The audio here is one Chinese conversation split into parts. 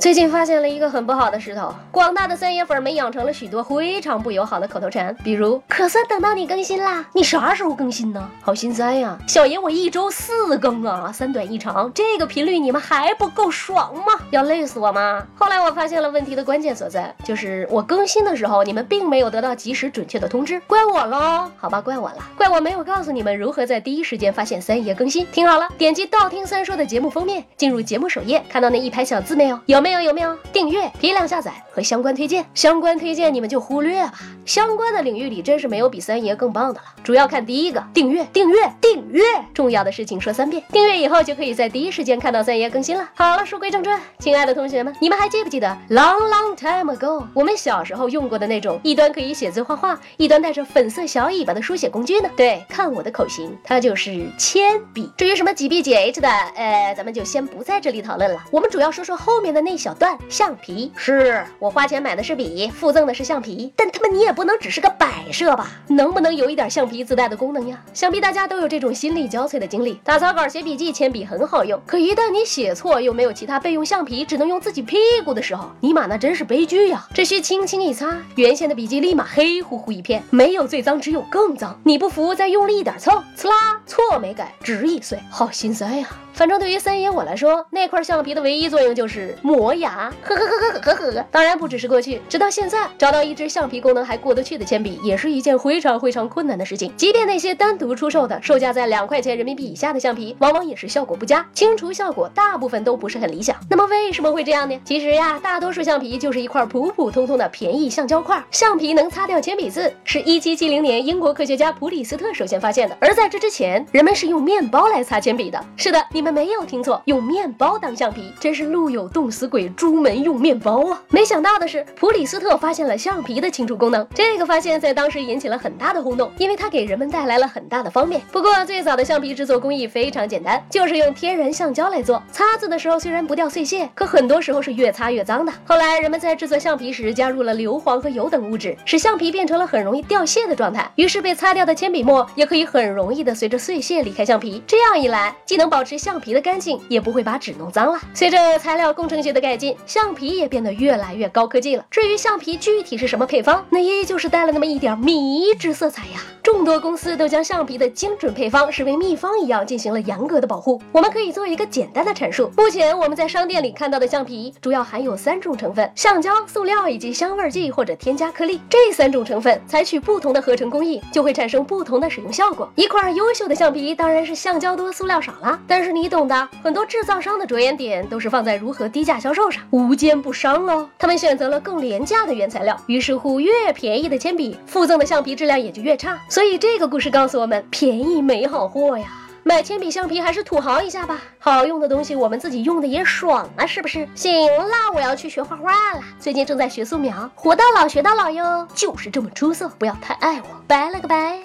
最近发现了一个很不好的势头，广大的三爷粉们养成了许多非常不友好的口头禅，比如“可算等到你更新啦，你啥时候更新呢？好心塞呀，小爷我一周四更啊，三短一长，这个频率你们还不够爽吗？要累死我吗？”后来我发现了问题的关键所在，就是我更新的时候你们并没有得到及时准确的通知，怪我喽？好吧，怪我了，怪我没有告诉你们如何在第一时间发现三爷更新。听好了，点击道听三说的节目封面，进入节目首页，看到那一排小字没有？有没？有没有订阅、批量下载和相关推荐？相关推荐你们就忽略吧。相关的领域里真是没有比三爷更棒的了。主要看第一个订阅，订阅，订阅。重要的事情说三遍，订阅以后就可以在第一时间看到三爷更新了。好了，书归正传，亲爱的同学们，你们还记不记得 long long time ago 我们小时候用过的那种一端可以写字画画，一端带着粉色小尾巴的书写工具呢？对，看我的口型，它就是铅笔。至于什么几 B 几 H 的，呃，咱们就先不在这里讨论了。我们主要说说后面的那小段。橡皮是我花钱买的是笔，附赠的是橡皮，但他妈你也不能只是个摆设吧？能不能有一点橡皮自带的功能呀？想必大家都有这种心力交瘁的经历。打草稿、写笔记，铅笔很好用，可一旦你写错，又没有其他备用橡皮，只能用自己屁股的时候，尼玛那真是悲剧呀！只需轻轻一擦，原先的笔记立马黑乎乎一片，没有最脏，只有更脏。你不服，再用力一点蹭，呲啦，错没改，纸已碎，好心塞呀！反正对于三爷我来说，那块橡皮的唯一作用就是磨牙。呵呵呵呵呵呵呵。当然不只是过去，直到现在，找到一支橡皮功能还过得去的铅笔，也是一件非常非常困难的事情。即便那些单独出售的、售价在两块钱人民币以下的橡皮，往往也是效果不佳，清除效果大部分都不是很理想。那么为什么会这样呢？其实呀，大多数橡皮就是一块普普通通的便宜橡胶块。橡皮能擦掉铅笔字，是一七七零年英国科学家普里斯特首先发现的。而在这之前，人们是用面包来擦铅笔的。是的，你们没有听错，用面包当橡皮，真是路有冻死鬼，出门用面包啊！没想到的是，普里斯特发现了橡皮的清除功能。这个发现在当时引起了很大的轰动，因为它给人们带来了很大的方便。不过，最早的橡皮制作工艺非常简单，就是用天然橡胶来做。擦字的时候虽然不掉碎屑，可很多时候是越擦越脏的。后来，人们在制作橡皮时加入了硫磺和油等物质，使橡皮变成了很容易掉屑的状态。于是，被擦掉的铅笔墨也可以很容易的随着碎屑离开橡皮。这样一来，既能保持橡皮的干净，也不会把纸弄脏了。随着材料工程学的改进，橡皮也变得越来越高科技了。至于橡皮具体是什么配方，那依旧是带了那么一点迷之色彩呀。众多公司都将橡皮的精准配方视为秘方一样进行了严格的保护。我们可以做一个简单的阐述：目前我们在商店里看到的橡皮主要含有三种成分：橡胶、塑料以及香味剂或者添加颗粒。这三种成分采取不同的合成工艺，就会产生不同的使用效果。一块优秀的橡皮当然是橡胶多、塑料少了，但是你懂的，很多制造商的着眼点都是放在如何低价销售上，无奸不商哦。他们选择了更廉价的原材料，于是乎越便宜的铅笔附赠的橡皮质量也就越差。所以这个故事告诉我们，便宜没好货呀。买铅笔、橡皮还是土豪一下吧，好用的东西我们自己用的也爽啊，是不是？行啦，我要去学画画了，最近正在学素描，活到老学到老哟，就是这么出色，不要太爱我，拜了个拜，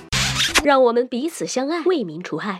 让我们彼此相爱，为民除害。